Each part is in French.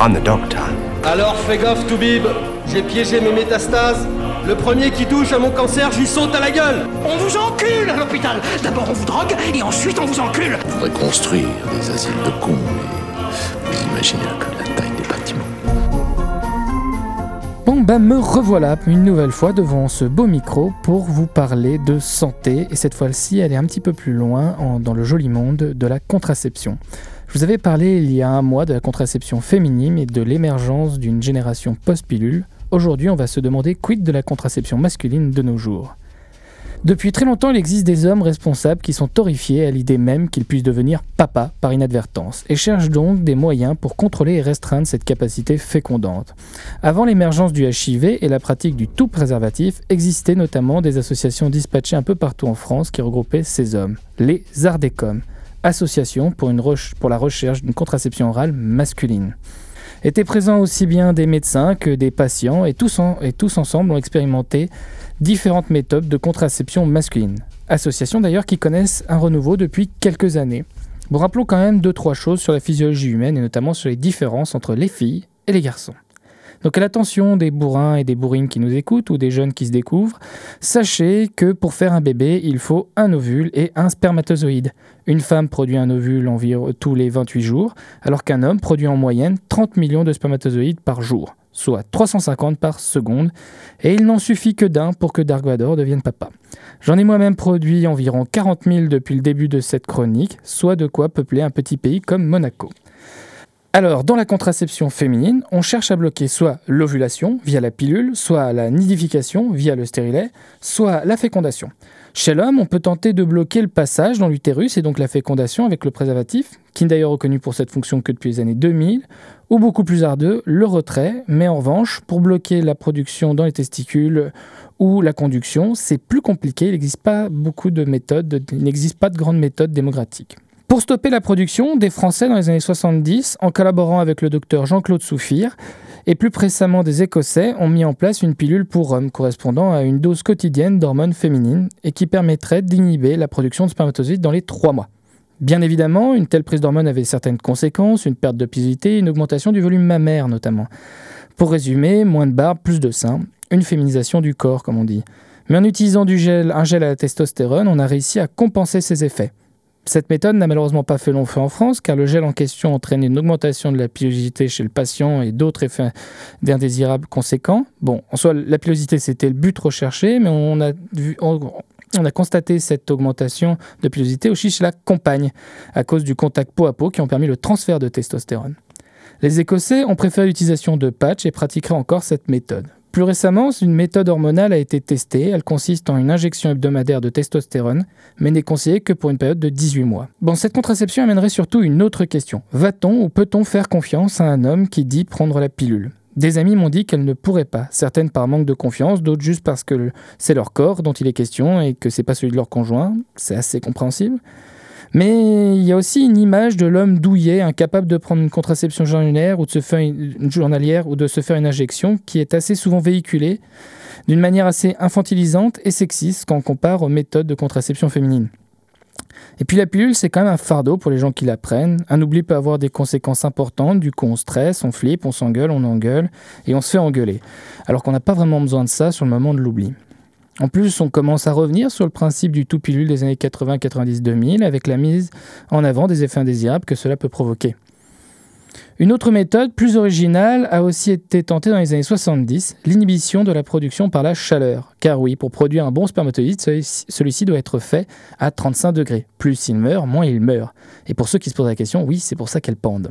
I'm the doctor. Alors fais gaffe, Toubib. J'ai piégé mes métastases. Le premier qui touche à mon cancer, j'y saute à la gueule. On vous encule à l'hôpital. D'abord on vous drogue et ensuite on vous encule. On pourrait construire des asiles de cons, mais vous imaginez que la taille des bâtiments. Bon bah me revoilà une nouvelle fois devant ce beau micro pour vous parler de santé et cette fois-ci elle est un petit peu plus loin en- dans le joli monde de la contraception. Vous avais parlé il y a un mois de la contraception féminine et de l'émergence d'une génération post-pilule. Aujourd'hui on va se demander quid de la contraception masculine de nos jours. Depuis très longtemps, il existe des hommes responsables qui sont horrifiés à l'idée même qu'ils puissent devenir papa par inadvertance et cherchent donc des moyens pour contrôler et restreindre cette capacité fécondante. Avant l'émergence du HIV et la pratique du tout préservatif, existaient notamment des associations dispatchées un peu partout en France qui regroupaient ces hommes, les Ardecom, association pour, une la recherche d'une contraception orale masculine. Étaient présents aussi bien des médecins que des patients et tous, et tous ensemble ont expérimenté différentes méthodes de contraception masculine. Associations d'ailleurs qui connaissent un renouveau depuis quelques années. Bon, rappelons quand même deux trois choses sur la physiologie humaine et notamment sur les différences entre les filles et les garçons. Donc à l'attention des bourrins et des bourrines qui nous écoutent ou des jeunes qui se découvrent, sachez que pour faire un bébé, il faut un ovule et un spermatozoïde. Une femme produit un ovule environ tous les 28 jours, alors qu'un homme produit en moyenne 30 millions de spermatozoïdes par jour, soit 350 par seconde, et il n'en suffit que d'un pour que Dark devienne papa. J'en ai moi-même produit environ 40 000 depuis le début de cette chronique, soit de quoi peupler un petit pays comme Monaco. Alors, dans la contraception féminine, on cherche à bloquer soit l'ovulation via la pilule, soit la nidification via le stérilet, soit la fécondation. Chez l'homme, on peut tenter de bloquer le passage dans l'utérus et donc la fécondation avec le préservatif, qui n'est d'ailleurs reconnu pour cette fonction que depuis les années 2000, ou beaucoup plus ardeux, le retrait, mais en revanche, pour bloquer la production dans les testicules ou la conduction, c'est plus compliqué, il n'existe pas beaucoup de méthodes, il n'existe pas de grandes méthodes démocratiques. Pour stopper la production, des Français dans les années 70, en collaborant avec le docteur Jean-Claude Souffire, et plus précédemment des Écossais, ont mis en place une pilule pour hommes correspondant à une dose quotidienne d'hormones féminines et qui permettrait d'inhiber la production de spermatozoïdes dans les trois mois. Bien évidemment, une telle prise d'hormones avait certaines conséquences, une perte de une augmentation du volume mammaire notamment. Pour résumer, moins de barbe, plus de seins, une féminisation du corps comme on dit. Mais en utilisant du gel, un gel à la testostérone, on a réussi à compenser ces effets. Cette méthode n'a malheureusement pas fait long feu en France, car le gel en question entraînait une augmentation de la pilosité chez le patient et d'autres effets indésirables conséquents. Bon, en soi, la pilosité, c'était le but recherché, mais on a, vu, on, on a constaté cette augmentation de pilosité aussi chez la compagne, à cause du contact peau à peau qui ont permis le transfert de testostérone. Les Écossais ont préféré l'utilisation de patchs et pratiqueraient encore cette méthode. Plus récemment, une méthode hormonale a été testée. Elle consiste en une injection hebdomadaire de testostérone, mais n'est conseillée que pour une période de 18 mois. Bon, cette contraception amènerait surtout une autre question. Va-t-on ou peut-on faire confiance à un homme qui dit prendre la pilule? Des amis m'ont dit qu'elle ne pourrait pas, certaines par manque de confiance, d'autres juste parce que c'est leur corps dont il est question et que c'est pas celui de leur conjoint. C'est assez compréhensible. Mais il y a aussi une image de l'homme douillet, incapable de prendre une contraception journalière ou de se faire une, journalière ou de se faire une injection, qui est assez souvent véhiculée d'une manière assez infantilisante et sexiste quand on compare aux méthodes de contraception féminine. Et puis la pilule, c'est quand même un fardeau pour les gens qui la prennent. Un oubli peut avoir des conséquences importantes. Du coup, on stresse, on flippe, on s'engueule, on engueule et on se fait engueuler. Alors qu'on n'a pas vraiment besoin de ça sur le moment de l'oubli. En plus, on commence à revenir sur le principe du tout pilule des années 80, 90, 2000 avec la mise en avant des effets indésirables que cela peut provoquer. Une autre méthode plus originale a aussi été tentée dans les années 70, l'inhibition de la production par la chaleur. Car oui, pour produire un bon spermatozoïde, celui-ci doit être fait à 35 degrés. Plus il meurt, moins il meurt. Et pour ceux qui se posent la question, oui, c'est pour ça qu'elle pende.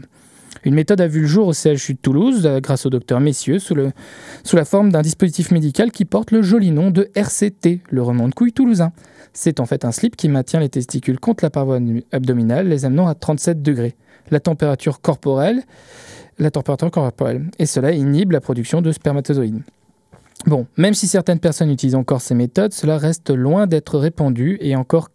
Une méthode a vu le jour au CHU de Toulouse grâce au docteur Messieux sous, la forme d'un dispositif médical qui porte le joli nom de RCT, le remonte-couille toulousain. C'est en fait un slip qui maintient les testicules contre la paroi abdominale, les amenant à 37 degrés. La température corporelle. Et cela inhibe la production de spermatozoïdes. Bon, même si certaines personnes utilisent encore ces méthodes, cela reste loin d'être répandu et encore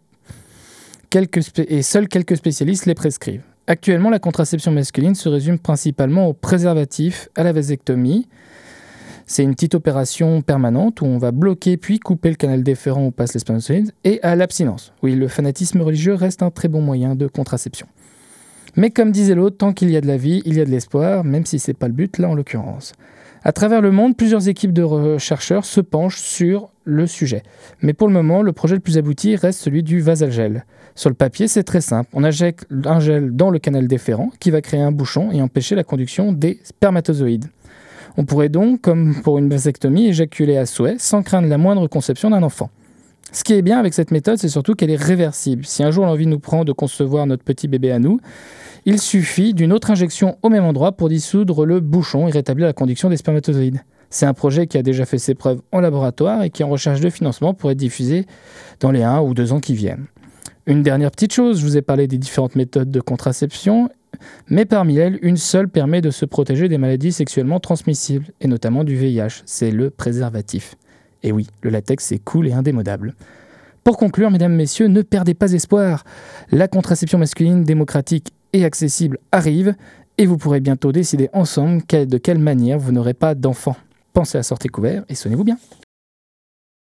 et seuls quelques spécialistes les prescrivent. Actuellement, la contraception masculine se résume principalement au préservatif, à la vasectomie. C'est une petite opération permanente où on va bloquer puis couper le canal déférent où passent les spermatozoïdes et à l'abstinence. Oui, le fanatisme religieux reste un très bon moyen de contraception. Mais comme disait l'autre, tant qu'il y a de la vie, il y a de l'espoir, même si c'est pas le but là en l'occurrence. À travers le monde, plusieurs équipes de chercheurs se penchent sur le sujet. Mais pour le moment, le projet le plus abouti reste celui du vasalgel. Sur le papier, c'est très simple. On injecte un gel dans le canal déférent qui va créer un bouchon et empêcher la conduction des spermatozoïdes. On pourrait donc, comme pour une vasectomie, éjaculer à souhait sans craindre la moindre conception d'un enfant. Ce qui est bien avec cette méthode, c'est surtout qu'elle est réversible. Si un jour l'envie nous prend de concevoir notre petit bébé à nous, il suffit d'une autre injection au même endroit pour dissoudre le bouchon et rétablir la conduction des spermatozoïdes. C'est un projet qui a déjà fait ses preuves en laboratoire et qui est en recherche de financement pour être diffusé dans les 1 ou 2 ans qui viennent. Une dernière petite chose, je vous ai parlé des différentes méthodes de contraception, mais parmi elles, une seule permet de se protéger des maladies sexuellement transmissibles, et notamment du VIH, c'est le préservatif. Et oui, le latex c'est cool et indémodable. Pour conclure, mesdames, messieurs, ne perdez pas espoir. La contraception masculine démocratique et accessible arrive, et vous pourrez bientôt décider ensemble de quelle manière vous n'aurez pas d'enfants. Pensez à sortir couvert et sonnez-vous bien.